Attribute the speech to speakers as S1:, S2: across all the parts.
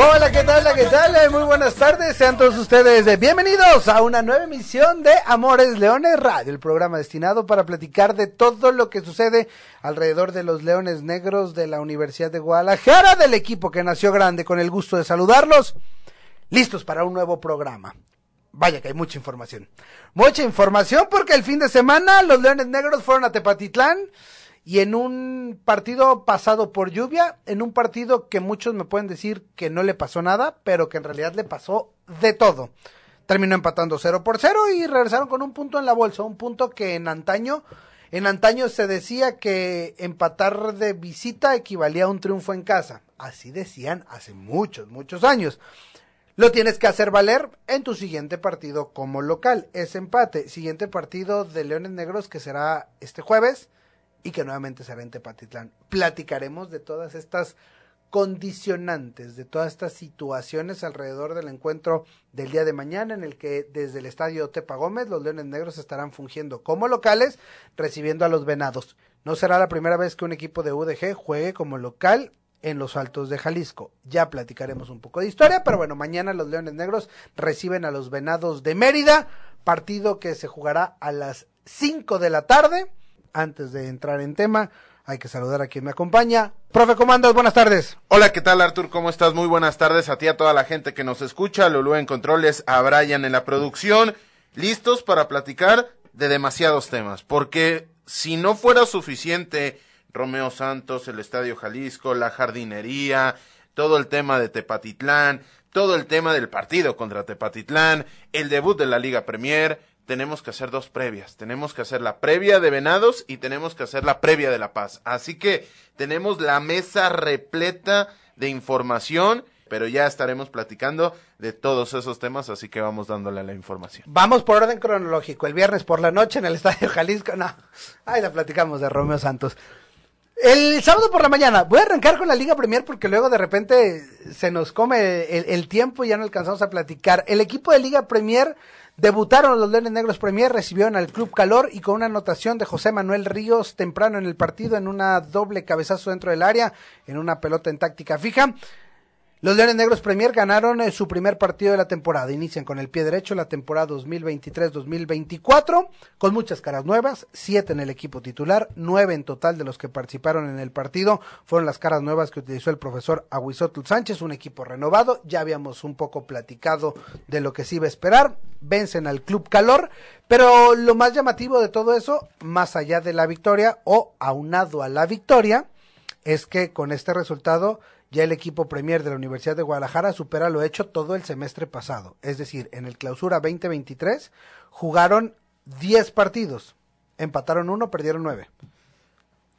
S1: Hola, ¿qué tal? ¿Qué tal? Muy buenas tardes. Sean todos ustedes bienvenidos a una nueva emisión de Amores Leones Radio, el programa destinado para platicar de todo lo que sucede alrededor de los Leones Negros de la Universidad de Guadalajara, del equipo que nació grande, con el gusto de saludarlos. Listos para un nuevo programa. Vaya que hay mucha información. Mucha información porque el fin de semana los Leones Negros fueron a Tepatitlán y en un partido pasado por lluvia, en un partido que muchos me pueden decir que no le pasó nada, pero que en realidad le pasó de todo. Terminó empatando 0 por 0 y regresaron con un punto en la bolsa, un punto que en antaño, en antaño se decía que empatar de visita equivalía a un triunfo en casa. Así decían hace muchos, muchos años. Lo tienes que hacer valer en tu siguiente partido como local. Ese empate. Siguiente partido de Leones Negros que será este jueves y que nuevamente será en Tepatitlán. Platicaremos de todas estas condicionantes, de todas estas situaciones alrededor del encuentro del día de mañana en el que desde el estadio Tepa Gómez los Leones Negros estarán fungiendo como locales recibiendo a los Venados. No será la primera vez que un equipo de UDG juegue como local en los Altos de Jalisco. Ya platicaremos un poco de historia, pero bueno, mañana los Leones Negros reciben a los Venados de Mérida, partido que se jugará a las 5 de la tarde antes de entrar en tema, hay que saludar a quien me acompaña. Profe, ¿cómo andas? Buenas tardes.
S2: Hola, ¿qué tal, Artur? ¿Cómo estás? Muy buenas tardes a ti, a toda la gente que nos escucha, Lulú en controles, a Brian en la producción, listos para platicar de demasiados temas, porque si no fuera suficiente Romeo Santos, el Estadio Jalisco, la jardinería, todo el tema de Tepatitlán, todo el tema del partido contra Tepatitlán, el debut de la Liga Premier, tenemos que hacer dos previas. Tenemos que hacer la previa de Venados y tenemos que hacer la previa de La Paz. Así que tenemos la mesa repleta de información, pero ya estaremos platicando de todos esos temas, así que vamos dándole la información.
S1: Vamos por orden cronológico. El viernes por la noche en el Estadio Jalisco, no, ahí la platicamos de Romeo Santos. El sábado por la mañana, voy a arrancar con la Liga Premier porque luego de repente se nos come el, el tiempo y ya no alcanzamos a platicar. El equipo de Liga Premier Debutaron los Leones Negros Premier, recibieron al Club Calor y con una anotación de José Manuel Ríos temprano en el partido en una doble cabezazo dentro del área, en una pelota en táctica fija. Los Leones Negros Premier ganaron eh, su primer partido de la temporada. Inician con el pie derecho la temporada 2023-2024, con muchas caras nuevas, siete en el equipo titular, nueve en total de los que participaron en el partido fueron las caras nuevas que utilizó el profesor Aguizotul Sánchez, un equipo renovado. Ya habíamos un poco platicado de lo que se iba a esperar. Vencen al Club Calor, pero lo más llamativo de todo eso, más allá de la victoria o aunado a la victoria, es que con este resultado ya el equipo Premier de la Universidad de Guadalajara supera lo hecho todo el semestre pasado. Es decir, en el clausura 2023 jugaron 10 partidos, empataron uno, perdieron nueve.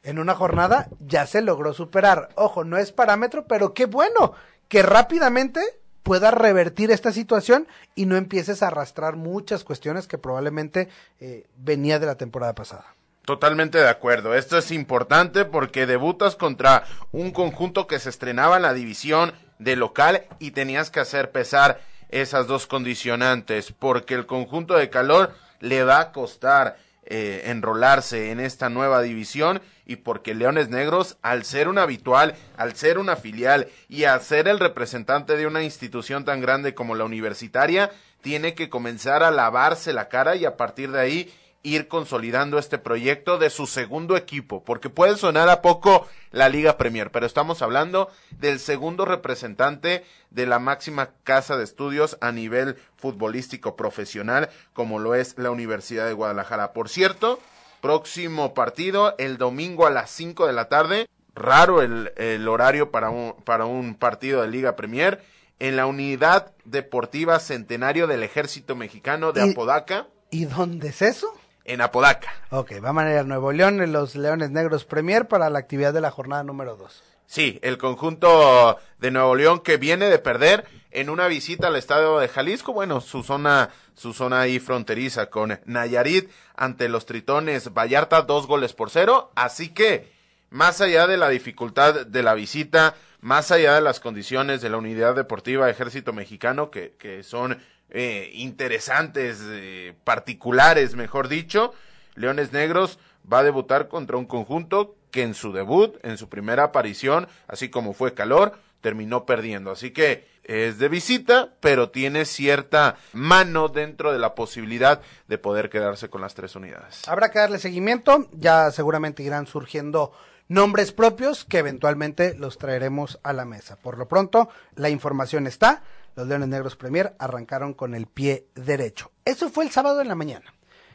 S1: En una jornada ya se logró superar. Ojo, no es parámetro, pero qué bueno que rápidamente pueda revertir esta situación y no empieces a arrastrar muchas cuestiones que probablemente eh, venía de la temporada pasada.
S2: Totalmente de acuerdo. Esto es importante porque debutas contra un conjunto que se estrenaba en la división de local y tenías que hacer pesar esas dos condicionantes porque el conjunto de calor le va a costar eh, enrolarse en esta nueva división y porque Leones Negros, al ser un habitual, al ser una filial y al ser el representante de una institución tan grande como la universitaria, tiene que comenzar a lavarse la cara y a partir de ahí ir consolidando este proyecto de su segundo equipo, porque puede sonar a poco la Liga Premier, pero estamos hablando del segundo representante de la máxima casa de estudios a nivel futbolístico profesional, como lo es la Universidad de Guadalajara. Por cierto, próximo partido el domingo a las 5 de la tarde, raro el, el horario para un, para un partido de Liga Premier, en la Unidad Deportiva Centenario del Ejército Mexicano de Apodaca.
S1: ¿Y dónde es eso?
S2: En Apodaca.
S1: Ok, va a manejar Nuevo León en los Leones Negros Premier para la actividad de la jornada número 2.
S2: Sí, el conjunto de Nuevo León que viene de perder en una visita al estadio de Jalisco, bueno, su zona, su zona ahí fronteriza con Nayarit ante los Tritones Vallarta, dos goles por cero, así que más allá de la dificultad de la visita, más allá de las condiciones de la unidad deportiva Ejército Mexicano, que, que son eh, interesantes, eh, particulares, mejor dicho, Leones Negros va a debutar contra un conjunto que en su debut, en su primera aparición, así como fue calor, terminó perdiendo. Así que es de visita, pero tiene cierta mano dentro de la posibilidad de poder quedarse con las tres unidades.
S1: Habrá que darle seguimiento, ya seguramente irán surgiendo nombres propios que eventualmente los traeremos a la mesa. Por lo pronto, la información está. Los Leones Negros Premier arrancaron con el pie derecho. Eso fue el sábado en la mañana.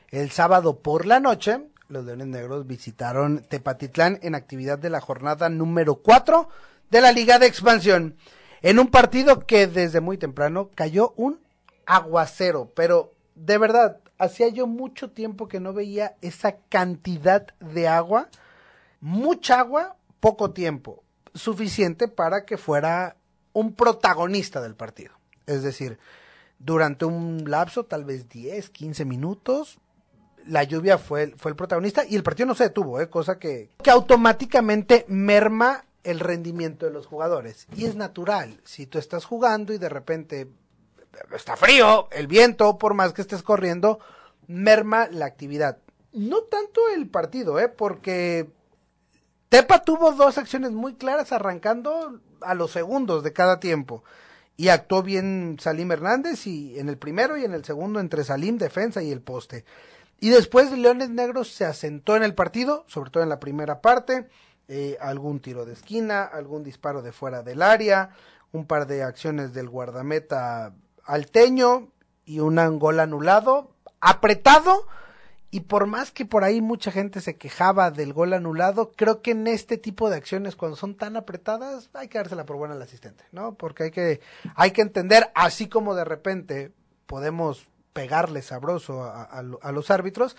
S1: El sábado por la noche, los Leones Negros visitaron Tepatitlán en actividad de la jornada número 4 de la Liga de Expansión. En un partido que desde muy temprano cayó un aguacero, pero de verdad, hacía yo mucho tiempo que no veía esa cantidad de agua mucha agua, poco tiempo, suficiente para que fuera un protagonista del partido. Es decir, durante un lapso, tal vez 10, 15 minutos, la lluvia fue, fue el protagonista y el partido no se detuvo, ¿eh? cosa que, que automáticamente merma el rendimiento de los jugadores. Y es natural, si tú estás jugando y de repente está frío, el viento, por más que estés corriendo, merma la actividad. No tanto el partido, ¿eh? porque Tepa tuvo dos acciones muy claras arrancando a los segundos de cada tiempo. Y actuó bien Salim Hernández y en el primero y en el segundo entre Salim, defensa y el poste. Y después Leones Negros se asentó en el partido, sobre todo en la primera parte. Eh, algún tiro de esquina, algún disparo de fuera del área, un par de acciones del guardameta alteño y un gol anulado, apretado, y por más que por ahí mucha gente se quejaba del gol anulado, creo que en este tipo de acciones, cuando son tan apretadas, hay que dársela por buena al asistente, ¿no? Porque hay que, hay que entender, así como de repente podemos pegarle sabroso a, a los árbitros,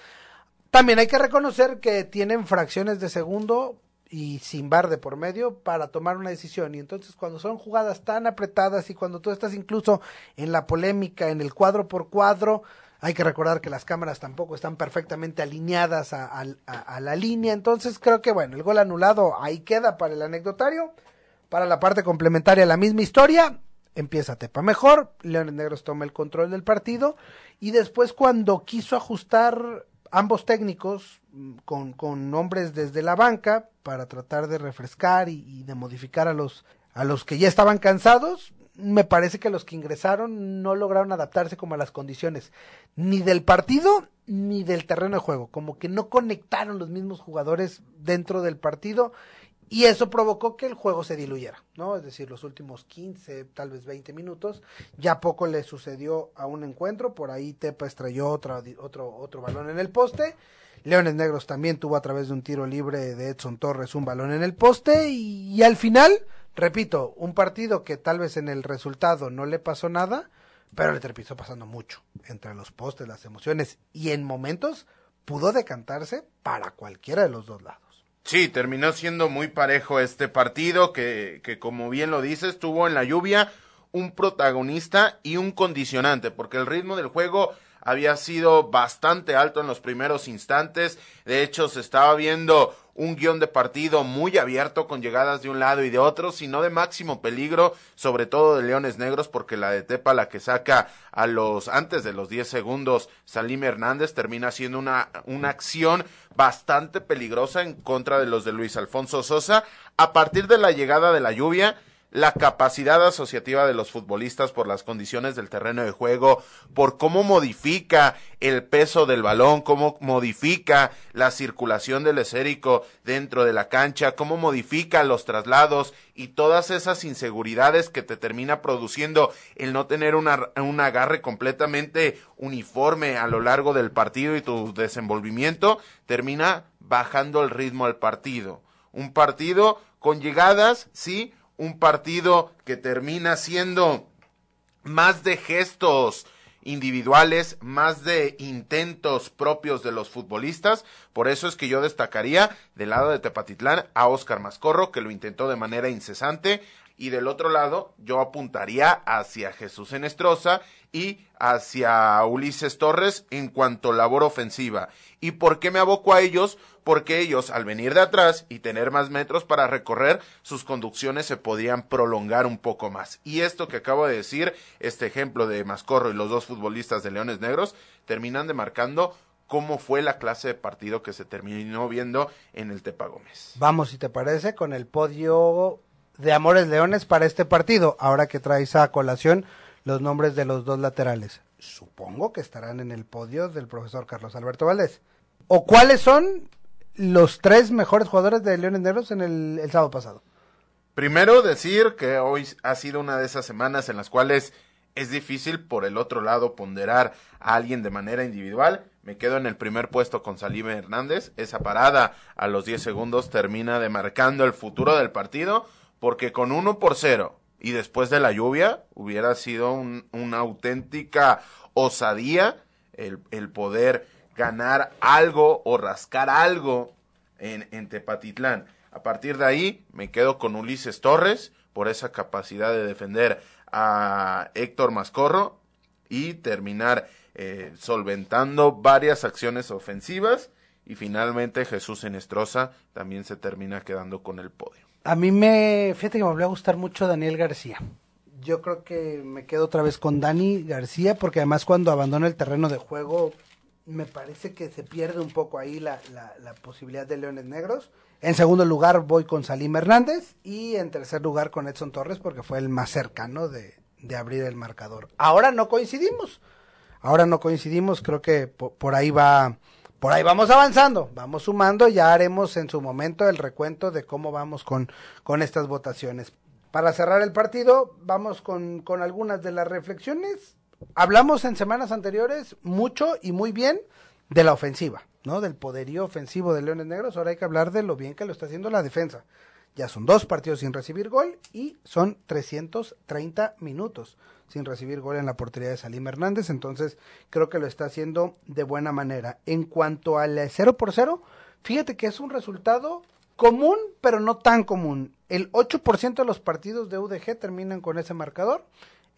S1: también hay que reconocer que tienen fracciones de segundo y sin bar de por medio para tomar una decisión. Y entonces cuando son jugadas tan apretadas y cuando tú estás incluso en la polémica, en el cuadro por cuadro, hay que recordar que las cámaras tampoco están perfectamente alineadas a, la línea. Entonces creo que bueno, el gol anulado ahí queda para el anecdotario. Para la parte complementaria, la misma historia. Empieza Tepa mejor. Leones Negros toma el control del partido. Y después cuando quiso ajustar ambos técnicos mm, con, con hombres desde la banca para tratar de refrescar y, y de modificar a los, a los que ya estaban cansados, me parece que los que ingresaron no lograron adaptarse como a las condiciones ni del partido ni del terreno de juego, como que no conectaron los mismos jugadores dentro del partido y eso provocó que el juego se diluyera, ¿no? Es decir, los últimos 15, tal vez 20 minutos, ya poco le sucedió a un encuentro, por ahí Tepa estrelló otro, otro, otro balón en el poste, Leones Negros también tuvo a través de un tiro libre de Edson Torres un balón en el poste y, y al final repito, un partido que tal vez en el resultado no le pasó nada, pero le terminó pasando mucho entre los postes, las emociones y en momentos pudo decantarse para cualquiera de los dos lados.
S2: Sí, terminó siendo muy parejo este partido que, que como bien lo dices, tuvo en la lluvia un protagonista y un condicionante, porque el ritmo del juego había sido bastante alto en los primeros instantes. De hecho, se estaba viendo un guion de partido muy abierto con llegadas de un lado y de otro, sino de máximo peligro, sobre todo de Leones Negros, porque la de Tepa, la que saca a los antes de los 10 segundos, Salim Hernández termina siendo una, una acción bastante peligrosa en contra de los de Luis Alfonso Sosa. A partir de la llegada de la lluvia, la capacidad asociativa de los futbolistas por las condiciones del terreno de juego, por cómo modifica el peso del balón, cómo modifica la circulación del esérico dentro de la cancha, cómo modifica los traslados y todas esas inseguridades que te termina produciendo el no tener un agarre completamente uniforme a lo largo del partido y tu desenvolvimiento, termina bajando el ritmo al partido. Un partido con llegadas, sí, un partido que termina siendo más de gestos individuales, más de intentos propios de los futbolistas. Por eso es que yo destacaría del lado de Tepatitlán a Oscar Mascorro, que lo intentó de manera incesante, y del otro lado yo apuntaría hacia Jesús Enestrosa y hacia Ulises Torres en cuanto labor ofensiva. ¿Y por qué me aboco a ellos? Porque ellos, al venir de atrás y tener más metros para recorrer, sus conducciones se podían prolongar un poco más. Y esto que acabo de decir, este ejemplo de Mascorro y los dos futbolistas de Leones Negros, terminan demarcando cómo fue la clase de partido que se terminó viendo en el Tepa Gómez.
S1: Vamos, si te parece, con el podio de Amores Leones para este partido, ahora que traes a colación los nombres de los dos laterales. Supongo que estarán en el podio del profesor Carlos Alberto Valdés. ¿O cuáles son los tres mejores jugadores de Leones Negros en el, el sábado pasado?
S2: Primero decir que hoy ha sido una de esas semanas en las cuales es difícil por el otro lado ponderar a alguien de manera individual. Me quedo en el primer puesto con Salime Hernández. Esa parada a los 10 segundos termina demarcando el futuro del partido porque con uno por cero y después de la lluvia hubiera sido una auténtica osadía el, poder ganar algo o rascar algo en, Tepatitlán. A partir de ahí me quedo con Ulises Torres por esa capacidad de defender a Héctor Mascorro y terminar eh, solventando varias acciones ofensivas y finalmente Jesús Enestrosa también se termina quedando con el podio.
S1: A mí me, fíjate que me volvió a gustar mucho Daniel García. Yo creo que me quedo otra vez con Dani García porque además cuando abandona el terreno de juego me parece que se pierde un poco ahí la, la, la posibilidad de Leones Negros. En segundo lugar voy con Salim Hernández y en tercer lugar con Edson Torres porque fue el más cercano de, de abrir el marcador. Ahora no coincidimos. Ahora no coincidimos, creo que por, por ahí va por ahí vamos avanzando, vamos sumando, ya haremos en su momento el recuento de cómo vamos con, con estas votaciones. Para cerrar el partido, vamos con, con algunas de las reflexiones. Hablamos en semanas anteriores mucho y muy bien de la ofensiva, ¿no? Del poderío ofensivo de Leones Negros. Ahora hay que hablar de lo bien que lo está haciendo la defensa. Ya son dos partidos sin recibir gol y son 330 minutos sin recibir gol en la portería de Salim Hernández, entonces creo que lo está haciendo de buena manera. En cuanto al 0 por 0, fíjate que es un resultado común, pero no tan común. El 8% de los partidos de UDG terminan con ese marcador.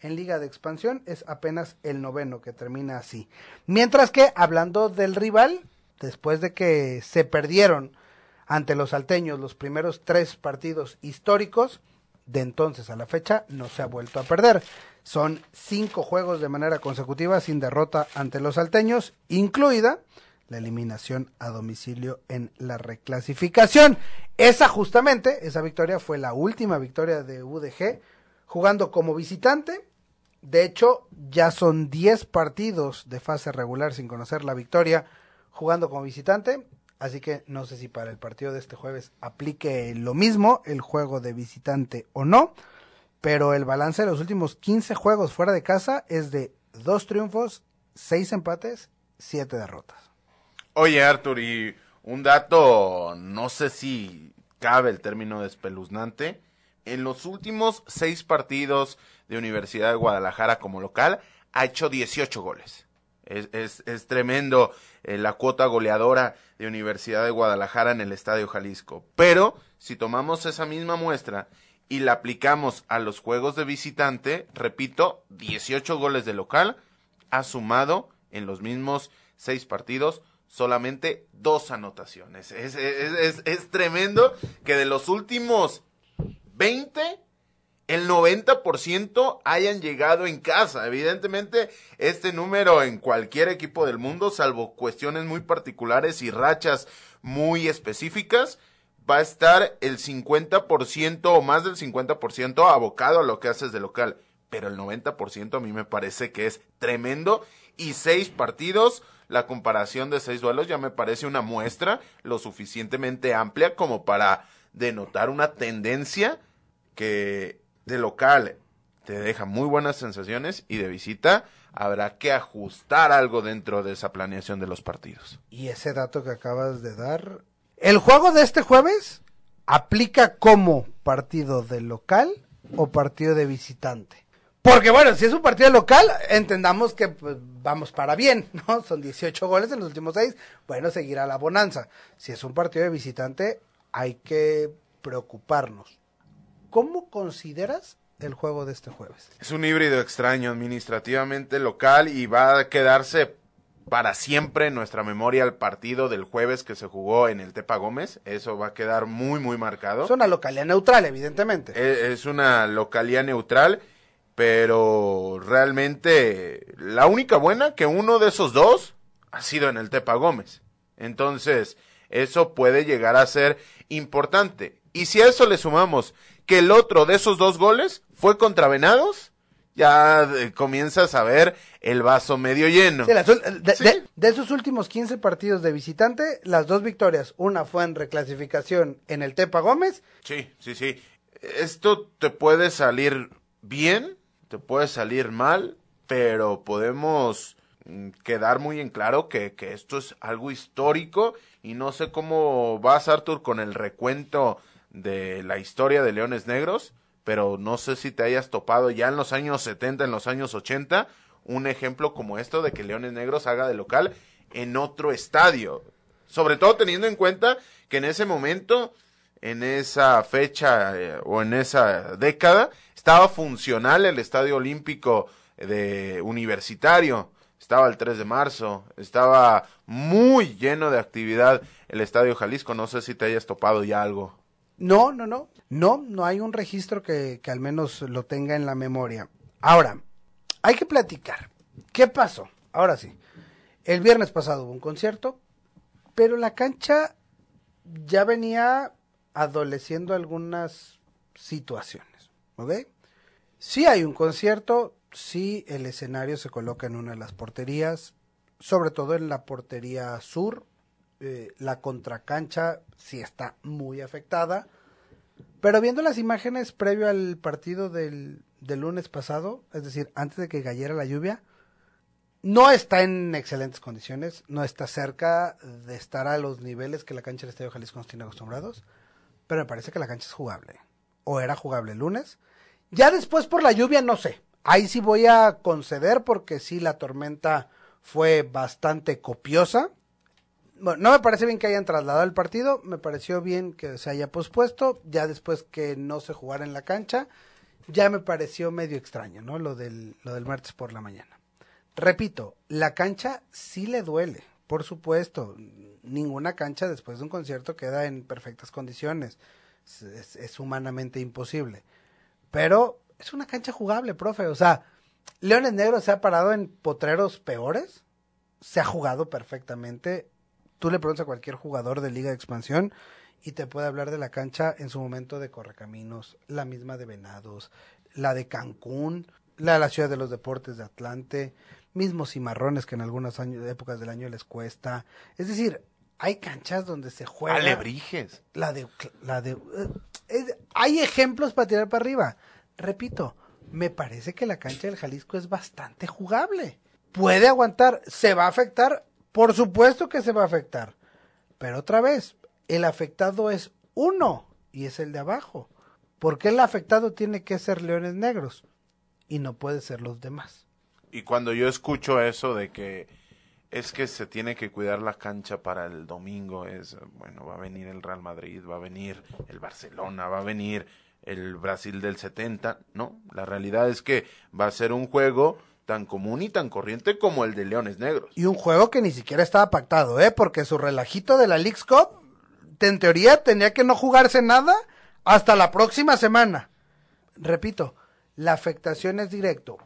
S1: En Liga de Expansión es apenas el noveno que termina así. Mientras que, hablando del rival, después de que se perdieron ante los salteños los primeros tres partidos históricos, de entonces a la fecha no se ha vuelto a perder. Son cinco juegos de manera consecutiva sin derrota ante los salteños, incluida la eliminación a domicilio en la reclasificación. Esa justamente, esa victoria fue la última victoria de UDG jugando como visitante. De hecho, ya son 10 partidos de fase regular sin conocer la victoria jugando como visitante. Así que no sé si para el partido de este jueves aplique lo mismo, el juego de visitante o no pero el balance de los últimos 15 juegos fuera de casa es de dos triunfos, seis empates, siete derrotas.
S2: Oye, Artur, y un dato, no sé si cabe el término espeluznante. En los últimos seis partidos de Universidad de Guadalajara como local, ha hecho 18 goles. Es, es, es tremendo eh, la cuota goleadora de Universidad de Guadalajara en el Estadio Jalisco. Pero, si tomamos esa misma muestra y la aplicamos a los juegos de visitante, repito, 18 goles de local, ha sumado en los mismos seis partidos solamente dos anotaciones. Es, es, es, es tremendo que de los últimos 20, el 90% hayan llegado en casa. Evidentemente, este número en cualquier equipo del mundo, salvo cuestiones muy particulares y rachas muy específicas, va a estar el 50% o más del 50% abocado a lo que haces de local. Pero el 90% a mí me parece que es tremendo. Y seis partidos, la comparación de seis duelos ya me parece una muestra lo suficientemente amplia como para denotar una tendencia que de local te deja muy buenas sensaciones y de visita habrá que ajustar algo dentro de esa planeación de los partidos.
S1: Y ese dato que acabas de dar el juego de este jueves aplica como partido de local o partido de visitante. Porque bueno, si es un partido local, entendamos que pues, vamos para bien, ¿no? Son 18 goles en los últimos seis, bueno, seguirá la bonanza. Si es un partido de visitante, hay que preocuparnos. ¿Cómo consideras el juego de este jueves?
S2: Es un híbrido extraño, administrativamente local y va a quedarse para siempre en nuestra memoria el partido del jueves que se jugó en el Tepa Gómez. Eso va a quedar muy, muy marcado.
S1: Es una localidad neutral, evidentemente.
S2: E, es una localidad neutral, pero realmente la única buena que uno de esos dos ha sido en el Tepa Gómez. Entonces, eso puede llegar a ser importante. Y si a eso le sumamos que el otro de esos dos goles fue contra Venados, ya eh, comienzas a ver el vaso medio lleno.
S1: de, esos últimos 15 partidos de visitante, las dos victorias, una fue en reclasificación en el Tepa Gómez.
S2: Sí, sí, sí. Esto te puede salir bien, te puede salir mal, pero podemos mm, quedar muy en claro que, que esto es algo histórico y no sé cómo vas, Arthur, con el recuento de la historia de Leones Negros, pero no sé si te hayas topado ya en los años 70, en los años 80, un ejemplo como esto de que Leones Negros haga de local en otro estadio. Sobre todo teniendo en cuenta que en ese momento, en esa fecha eh, o en esa década, estaba funcional el Estadio Olímpico de Universitario, estaba el 3 de marzo, estaba muy lleno de actividad el Estadio Jalisco, no sé si te hayas topado ya algo.
S1: No, no, no. No, no hay un registro que, que al menos lo tenga en la memoria. Ahora, hay que platicar. ¿Qué pasó? Ahora sí. El viernes pasado hubo un concierto, pero la cancha ya venía adoleciendo algunas situaciones. ¿Ok? Sí hay un concierto, sí el escenario se coloca en una de las porterías, sobre todo en la portería sur, eh, la contracancha sí está muy afectada. Pero viendo las imágenes previo al partido del, del lunes pasado, es decir, antes de que cayera la lluvia, no está en excelentes condiciones, no está cerca de estar a los niveles que la cancha del Estadio Jalisco nos tiene acostumbrados, pero me parece que la cancha es jugable. O era jugable el lunes. Ya después por la lluvia no sé. Ahí sí voy a conceder porque sí la tormenta fue bastante copiosa bueno, no me parece bien que hayan trasladado el partido, me pareció bien que se haya pospuesto, ya después que no se jugara en la cancha, ya me pareció medio extraño, ¿no? Lo del, lo del martes por la mañana. Repito, la cancha sí le duele, por supuesto. Ninguna cancha después de un concierto queda en perfectas condiciones. Es, es humanamente imposible. Pero es una cancha jugable, profe. O sea, Leones Negros se ha parado en potreros peores, se ha jugado perfectamente Tú le preguntas a cualquier jugador de Liga de Expansión y te puede hablar de la cancha en su momento de Correcaminos, la misma de Venados, la de Cancún, la de la Ciudad de los Deportes de Atlante, mismos cimarrones que en algunas épocas del año les cuesta. Es decir, hay canchas donde se juega.
S2: Alebrijes.
S1: La de. La de eh, hay ejemplos para tirar para arriba. Repito, me parece que la cancha del Jalisco es bastante jugable. Puede aguantar. ¿Se va a afectar? Por supuesto que se va a afectar. Pero otra vez, el afectado es uno y es el de abajo. ¿Por qué el afectado tiene que ser leones negros y no puede ser los demás?
S2: Y cuando yo escucho eso de que es que se tiene que cuidar la cancha para el domingo, es, bueno, va a venir el Real Madrid, va a venir el Barcelona, va a venir el Brasil del 70, no, la realidad es que va a ser un juego tan común y tan corriente como el de Leones Negros.
S1: Y un juego que ni siquiera estaba pactado, ¿eh? Porque su relajito de la League's Cup, en teoría, tenía que no jugarse nada hasta la próxima semana. Repito, la afectación es directo.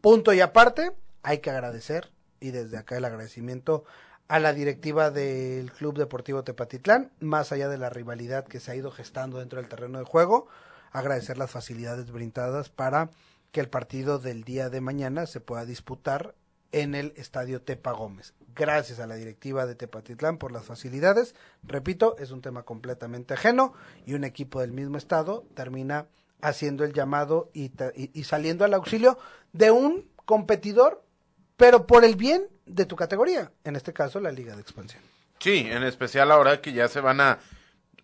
S1: Punto y aparte, hay que agradecer, y desde acá el agradecimiento a la directiva del Club Deportivo Tepatitlán, más allá de la rivalidad que se ha ido gestando dentro del terreno de juego, agradecer las facilidades brindadas para que el partido del día de mañana se pueda disputar en el estadio Tepa Gómez. Gracias a la directiva de Tepatitlán por las facilidades. Repito, es un tema completamente ajeno y un equipo del mismo estado termina haciendo el llamado y, y, saliendo al auxilio de un competidor, pero por el bien de tu categoría, en este caso la Liga de Expansión.
S2: Sí, en especial ahora que ya se van a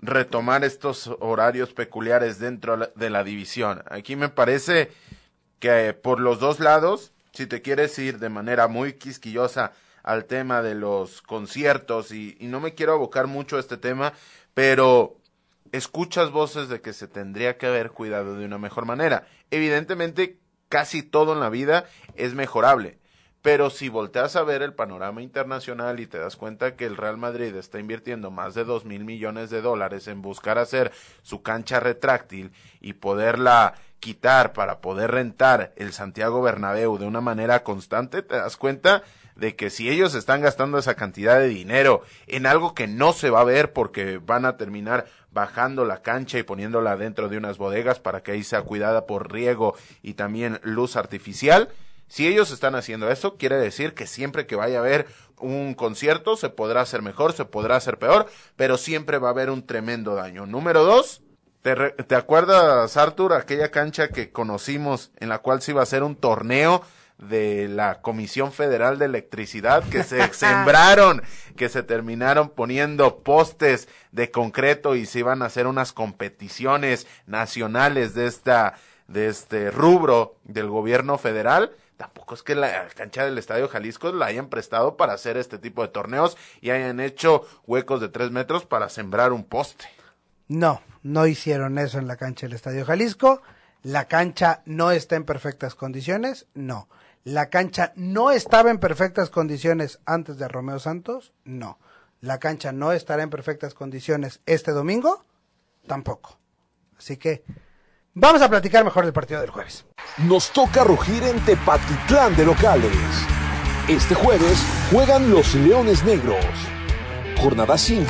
S2: retomar estos horarios peculiares dentro de la división. Aquí me parece que por los dos lados, si te quieres ir de manera muy quisquillosa al tema de los conciertos, y, y no me quiero abocar mucho a este tema, pero escuchas voces de que se tendría que haber cuidado de una mejor manera. Evidentemente, casi todo en la vida es mejorable. Pero si volteas a ver el panorama internacional y te das cuenta que el Real Madrid está invirtiendo más de dos mil millones de dólares en buscar hacer su cancha retráctil y poderla quitar para poder rentar el Santiago Bernabéu de una manera constante, te das cuenta de que si ellos están gastando esa cantidad de dinero en algo que no se va a ver porque van a terminar bajando la cancha y poniéndola dentro de unas bodegas para que ahí sea cuidada por riego y también luz artificial, si ellos están haciendo eso, quiere decir que siempre que vaya a haber un concierto se podrá hacer mejor, se podrá hacer peor, pero siempre va a haber un tremendo daño. Número dos, ¿te, te acuerdas, Arthur, aquella cancha que conocimos en la cual se iba a hacer un torneo de la Comisión Federal de Electricidad que se sembraron, que se terminaron poniendo postes de concreto y se iban a hacer unas competiciones nacionales de esta de este rubro del gobierno federal tampoco es que la cancha del Estadio Jalisco la hayan prestado para hacer este tipo de torneos y hayan hecho huecos de tres metros para sembrar un poste.
S1: No, no hicieron eso en la cancha del Estadio Jalisco. La cancha no está en perfectas condiciones, no. La cancha no estaba en perfectas condiciones antes de Romeo Santos, no. La cancha no estará en perfectas condiciones este domingo, tampoco. Así que vamos a platicar mejor del partido del jueves.
S3: Nos toca rugir en Tepatitlán de locales. Este jueves juegan los Leones Negros. Jornada 5,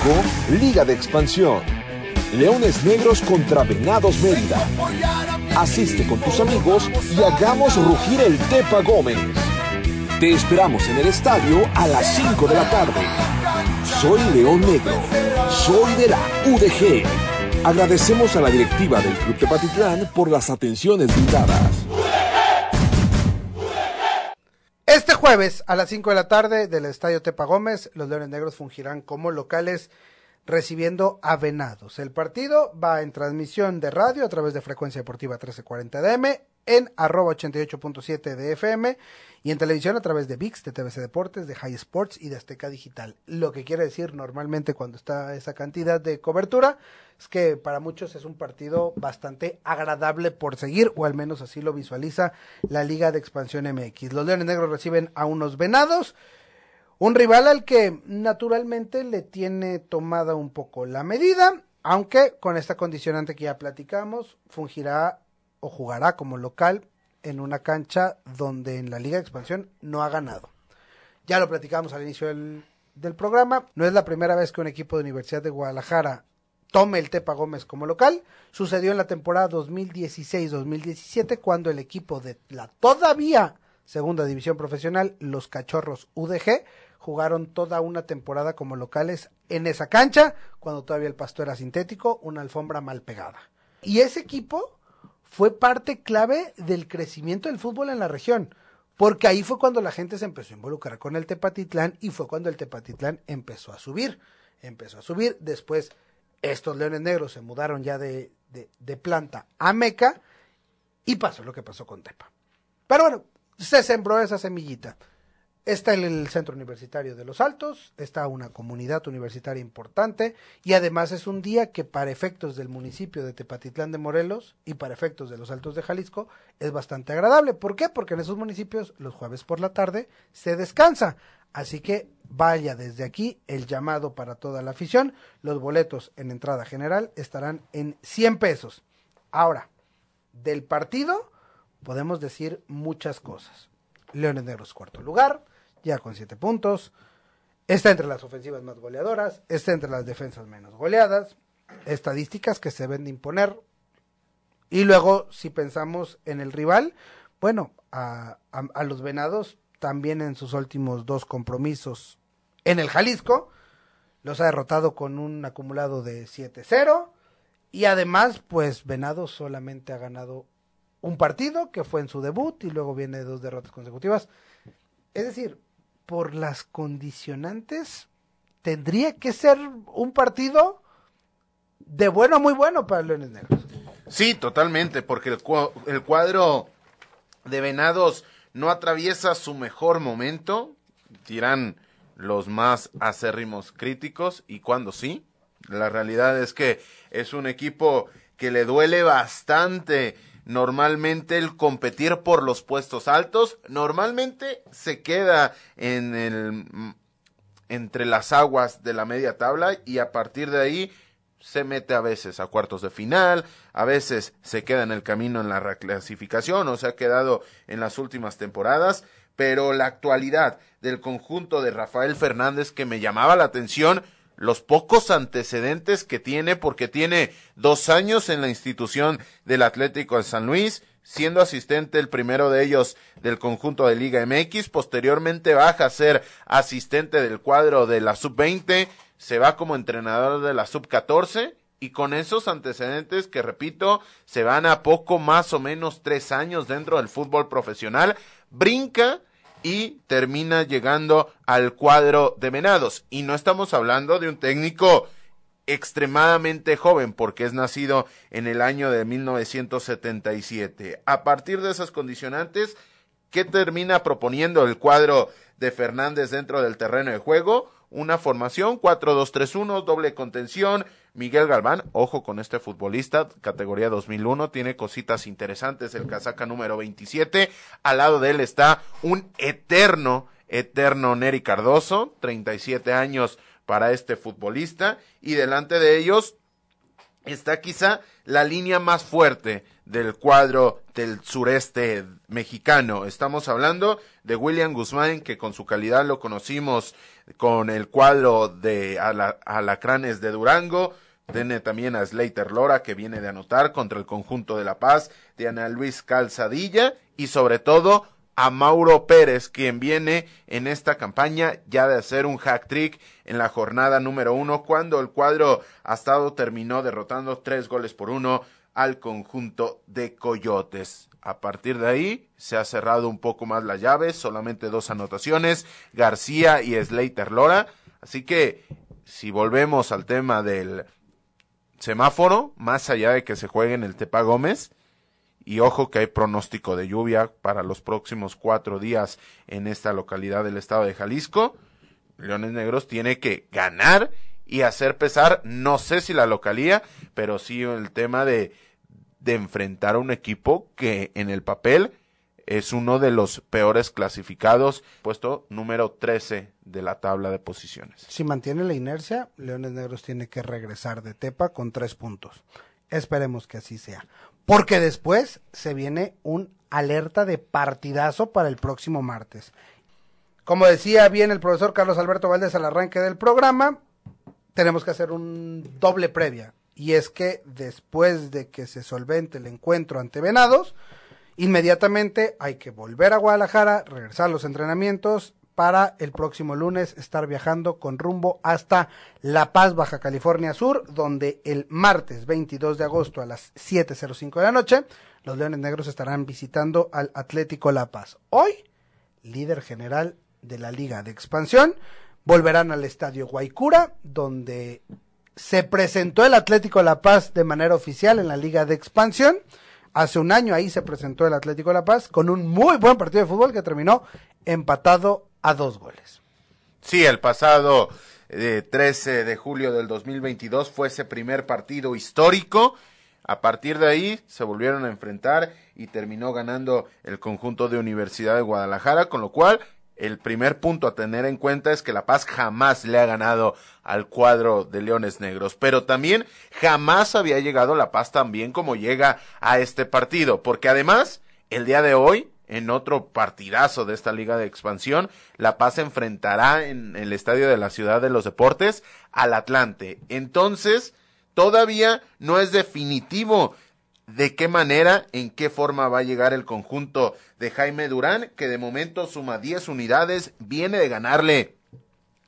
S3: Liga de Expansión. Leones Negros contra Venados Mérida. Asiste con tus amigos y hagamos rugir el Tepa Gómez. Te esperamos en el estadio a las 5 de la tarde. Soy León Negro. Soy de la UDG. Agradecemos a la directiva del Club Tepatitlán por las atenciones brindadas.
S1: Este jueves a las 5 de la tarde del Estadio Tepa Gómez, los Leones Negros fungirán como locales recibiendo a Venados. El partido va en transmisión de radio a través de frecuencia deportiva 1340 DM en arroba 88.7 de FM y en televisión a través de VIX, de TVC Deportes, de High Sports y de Azteca Digital. Lo que quiere decir normalmente cuando está esa cantidad de cobertura es que para muchos es un partido bastante agradable por seguir o al menos así lo visualiza la Liga de Expansión MX. Los Leones Negros reciben a unos Venados. Un rival al que naturalmente le tiene tomada un poco la medida, aunque con esta condicionante que ya platicamos, fungirá o jugará como local en una cancha donde en la Liga de Expansión no ha ganado. Ya lo platicamos al inicio del, del programa, no es la primera vez que un equipo de Universidad de Guadalajara tome el Tepa Gómez como local. Sucedió en la temporada 2016-2017 cuando el equipo de la todavía segunda división profesional, los Cachorros UDG, jugaron toda una temporada como locales en esa cancha, cuando todavía el pasto era sintético, una alfombra mal pegada. Y ese equipo fue parte clave del crecimiento del fútbol en la región, porque ahí fue cuando la gente se empezó a involucrar con el Tepatitlán y fue cuando el Tepatitlán empezó a subir, empezó a subir, después estos leones negros se mudaron ya de, de, de planta a Meca y pasó lo que pasó con Tepa. Pero bueno, se sembró esa semillita. Está el, el Centro Universitario de los Altos, está una comunidad universitaria importante y además es un día que para efectos del municipio de Tepatitlán de Morelos y para efectos de los Altos de Jalisco es bastante agradable. ¿Por qué? Porque en esos municipios los jueves por la tarde se descansa. Así que vaya desde aquí el llamado para toda la afición. Los boletos en entrada general estarán en 100 pesos. Ahora, del partido podemos decir muchas cosas. Leones Negros cuarto lugar, ya con siete puntos. Está entre las ofensivas más goleadoras, está entre las defensas menos goleadas, estadísticas que se ven de imponer. Y luego, si pensamos en el rival, bueno, a, a, a los Venados también en sus últimos dos compromisos en el Jalisco, los ha derrotado con un acumulado de 7-0 y además, pues Venados solamente ha ganado un partido que fue en su debut y luego viene dos derrotas consecutivas. Es decir, por las condicionantes, tendría que ser un partido de bueno a muy bueno para Leones Negros.
S2: Sí, totalmente, porque el, el cuadro de Venados no atraviesa su mejor momento, dirán los más acérrimos críticos, y cuando sí, la realidad es que es un equipo que le duele bastante normalmente el competir por los puestos altos, normalmente se queda en el entre las aguas de la media tabla y a partir de ahí se mete a veces a cuartos de final, a veces se queda en el camino en la reclasificación o se ha quedado en las últimas temporadas, pero la actualidad del conjunto de Rafael Fernández que me llamaba la atención los pocos antecedentes que tiene, porque tiene dos años en la institución del Atlético de San Luis, siendo asistente el primero de ellos del conjunto de Liga MX, posteriormente baja a ser asistente del cuadro de la sub-20, se va como entrenador de la sub-14 y con esos antecedentes que repito, se van a poco más o menos tres años dentro del fútbol profesional, brinca y termina llegando al cuadro de Venados. Y no estamos hablando de un técnico extremadamente joven porque es nacido en el año de 1977. A partir de esas condicionantes, ¿qué termina proponiendo el cuadro de Fernández dentro del terreno de juego? Una formación 4-2-3-1, doble contención, Miguel Galván, ojo con este futbolista, categoría 2001, tiene cositas interesantes, el casaca número 27. Al lado de él está un eterno, eterno Neri Cardoso, 37 años para este futbolista. Y delante de ellos está quizá la línea más fuerte del cuadro del sureste mexicano. Estamos hablando de William Guzmán, que con su calidad lo conocimos con el cuadro de Alacranes de Durango, tiene también a Slater Lora, que viene de anotar contra el conjunto de La Paz, de Ana Luis Calzadilla y sobre todo a Mauro Pérez, quien viene en esta campaña ya de hacer un hack trick en la jornada número uno, cuando el cuadro ha estado terminó derrotando tres goles por uno al conjunto de Coyotes. A partir de ahí se ha cerrado un poco más las llaves, solamente dos anotaciones, García y Slater Lora. Así que si volvemos al tema del semáforo, más allá de que se juegue en el Tepa Gómez. Y ojo que hay pronóstico de lluvia para los próximos cuatro días en esta localidad del estado de Jalisco. Leones Negros tiene que ganar y hacer pesar, no sé si la localía, pero sí el tema de, de enfrentar a un equipo que en el papel es uno de los peores clasificados, puesto número 13 de la tabla de posiciones.
S1: Si mantiene la inercia, Leones Negros tiene que regresar de Tepa con tres puntos. Esperemos que así sea. Porque después se viene un alerta de partidazo para el próximo martes. Como decía bien el profesor Carlos Alberto Valdés al arranque del programa, tenemos que hacer un doble previa. Y es que después de que se solvente el encuentro ante Venados, Inmediatamente hay que volver a Guadalajara, regresar a los entrenamientos para el próximo lunes estar viajando con rumbo hasta La Paz, Baja California Sur, donde el martes 22 de agosto a las 7.05 de la noche, los Leones Negros estarán visitando al Atlético La Paz. Hoy, líder general de la Liga de Expansión, volverán al Estadio Guaycura, donde se presentó el Atlético La Paz de manera oficial en la Liga de Expansión Hace un año ahí se presentó el Atlético de La Paz con un muy buen partido de fútbol que terminó empatado a dos goles.
S2: Sí, el pasado 13 eh, de julio del 2022 fue ese primer partido histórico. A partir de ahí se volvieron a enfrentar y terminó ganando el conjunto de Universidad de Guadalajara, con lo cual el primer punto a tener en cuenta es que La Paz jamás le ha ganado al cuadro de Leones Negros, pero también jamás había llegado La Paz tan bien como llega a este partido, porque además el día de hoy en otro partidazo de esta liga de expansión, La Paz enfrentará en el estadio de la Ciudad de los Deportes al Atlante. Entonces, todavía no es definitivo de qué manera, en qué forma va a llegar el conjunto de Jaime Durán, que de momento suma 10 unidades, viene de ganarle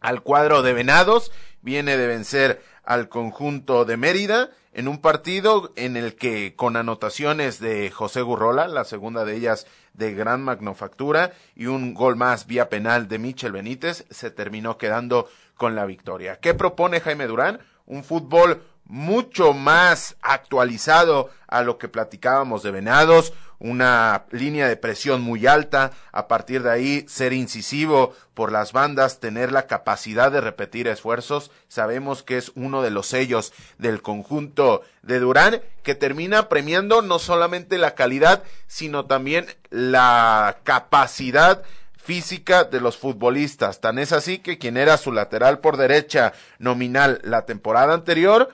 S2: al cuadro de Venados, viene de vencer al conjunto de Mérida en un partido en el que con anotaciones de José Gurrola, la segunda de ellas de gran magnofactura y un gol más vía penal de Michel Benítez, se terminó quedando con la victoria. ¿Qué propone Jaime Durán? Un fútbol mucho más actualizado a lo que platicábamos de Venados, una línea de presión muy alta, a partir de ahí ser incisivo por las bandas, tener la capacidad de repetir esfuerzos, sabemos que es uno de los sellos del conjunto de Durán que termina premiando no solamente la calidad, sino también la capacidad física de los futbolistas. Tan es así que quien era su lateral por derecha nominal la temporada anterior,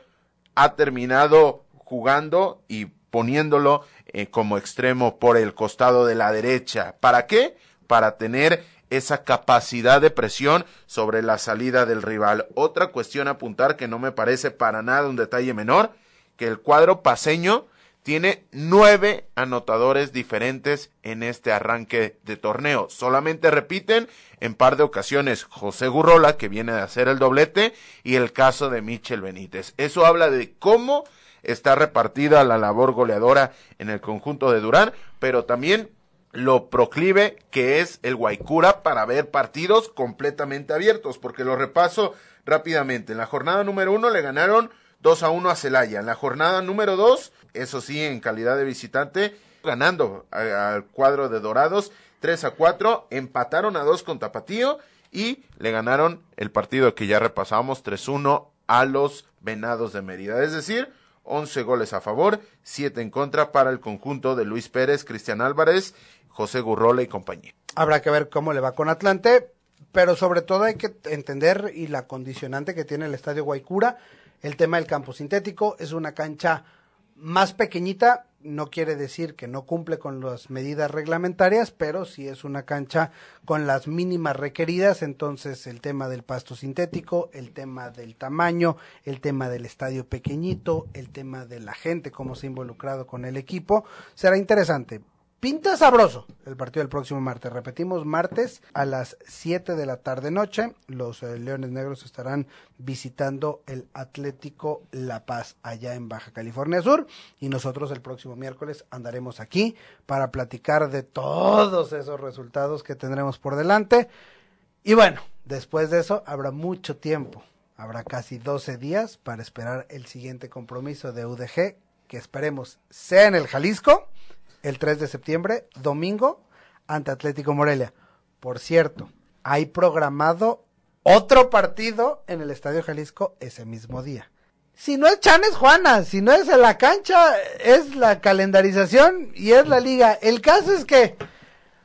S2: ha terminado jugando y poniéndolo eh, como extremo por el costado de la derecha. ¿Para qué? Para tener esa capacidad de presión sobre la salida del rival. Otra cuestión a apuntar que no me parece para nada un detalle menor, que el cuadro paseño tiene nueve anotadores diferentes en este arranque de torneo. Solamente repiten en par de ocasiones José Gurrola, que viene de hacer el doblete, y el caso de Michel Benítez. Eso habla de cómo está repartida la labor goleadora en el conjunto de Durán, pero también lo proclive que es el Guaycura para ver partidos completamente abiertos, porque lo repaso rápidamente. En la jornada número uno le ganaron 2 a 1 a Celaya. En la jornada número 2, eso sí, en calidad de visitante, ganando al cuadro de Dorados 3 a 4, empataron a 2 con Tapatío y le ganaron el partido que ya repasamos 3-1 a los Venados de Mérida. Es decir, 11 goles a favor, 7 en contra para el conjunto de Luis Pérez, Cristian Álvarez, José Gurrola y compañía.
S1: Habrá que ver cómo le va con Atlante, pero sobre todo hay que entender y la condicionante que tiene el estadio Guaycura el tema del campo sintético es una cancha más pequeñita, no quiere decir que no cumple con las medidas reglamentarias, pero si es una cancha con las mínimas requeridas, entonces el tema del pasto sintético, el tema del tamaño, el tema del estadio pequeñito, el tema de la gente, cómo se ha involucrado con el equipo, será interesante. Pinta sabroso el partido del próximo martes. Repetimos, martes a las 7 de la tarde noche. Los eh, Leones Negros estarán visitando el Atlético La Paz allá en Baja California Sur. Y nosotros el próximo miércoles andaremos aquí para platicar de todos esos resultados que tendremos por delante. Y bueno, después de eso habrá mucho tiempo. Habrá casi 12 días para esperar el siguiente compromiso de UDG, que esperemos sea en el Jalisco el 3 de septiembre, domingo, ante Atlético Morelia. Por cierto, hay programado otro partido en el Estadio Jalisco ese mismo día. Si no es Chanes Juana, si no es en la cancha, es la calendarización y es la liga. El caso es que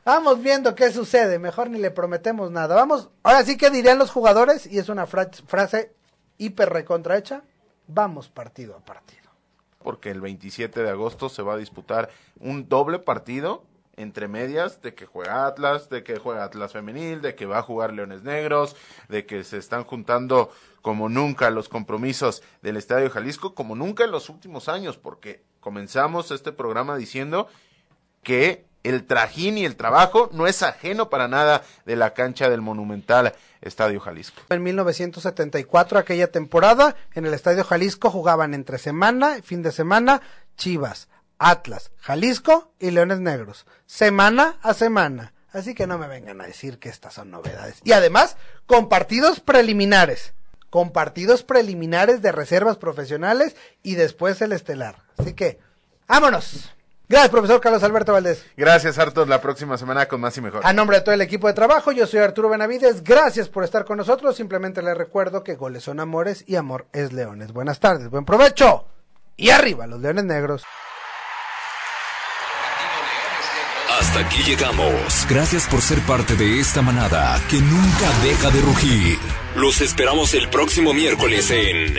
S1: vamos viendo qué sucede, mejor ni le prometemos nada. Vamos, ahora sí que dirían los jugadores, y es una frase hiper recontrahecha, vamos partido a partido
S2: porque el 27 de agosto se va a disputar un doble partido entre medias de que juega Atlas, de que juega Atlas femenil, de que va a jugar Leones Negros, de que se están juntando como nunca los compromisos del Estadio Jalisco, como nunca en los últimos años, porque comenzamos este programa diciendo que el trajín y el trabajo no es ajeno para nada de la cancha del monumental Estadio Jalisco.
S1: En 1974, aquella temporada, en el Estadio Jalisco jugaban entre semana y fin de semana Chivas, Atlas, Jalisco y Leones Negros, semana a semana. Así que no me vengan a decir que estas son novedades. Y además, con partidos preliminares, con partidos preliminares de reservas profesionales y después el estelar. Así que, vámonos. Gracias, profesor Carlos Alberto Valdés.
S2: Gracias, Artur. La próxima semana con más y mejor.
S1: A nombre de todo el equipo de trabajo, yo soy Arturo Benavides. Gracias por estar con nosotros. Simplemente les recuerdo que goles son amores y amor es leones. Buenas tardes, buen provecho. Y arriba los leones negros.
S4: Hasta aquí llegamos. Gracias por ser parte de esta manada que nunca deja de rugir. Los esperamos el próximo miércoles en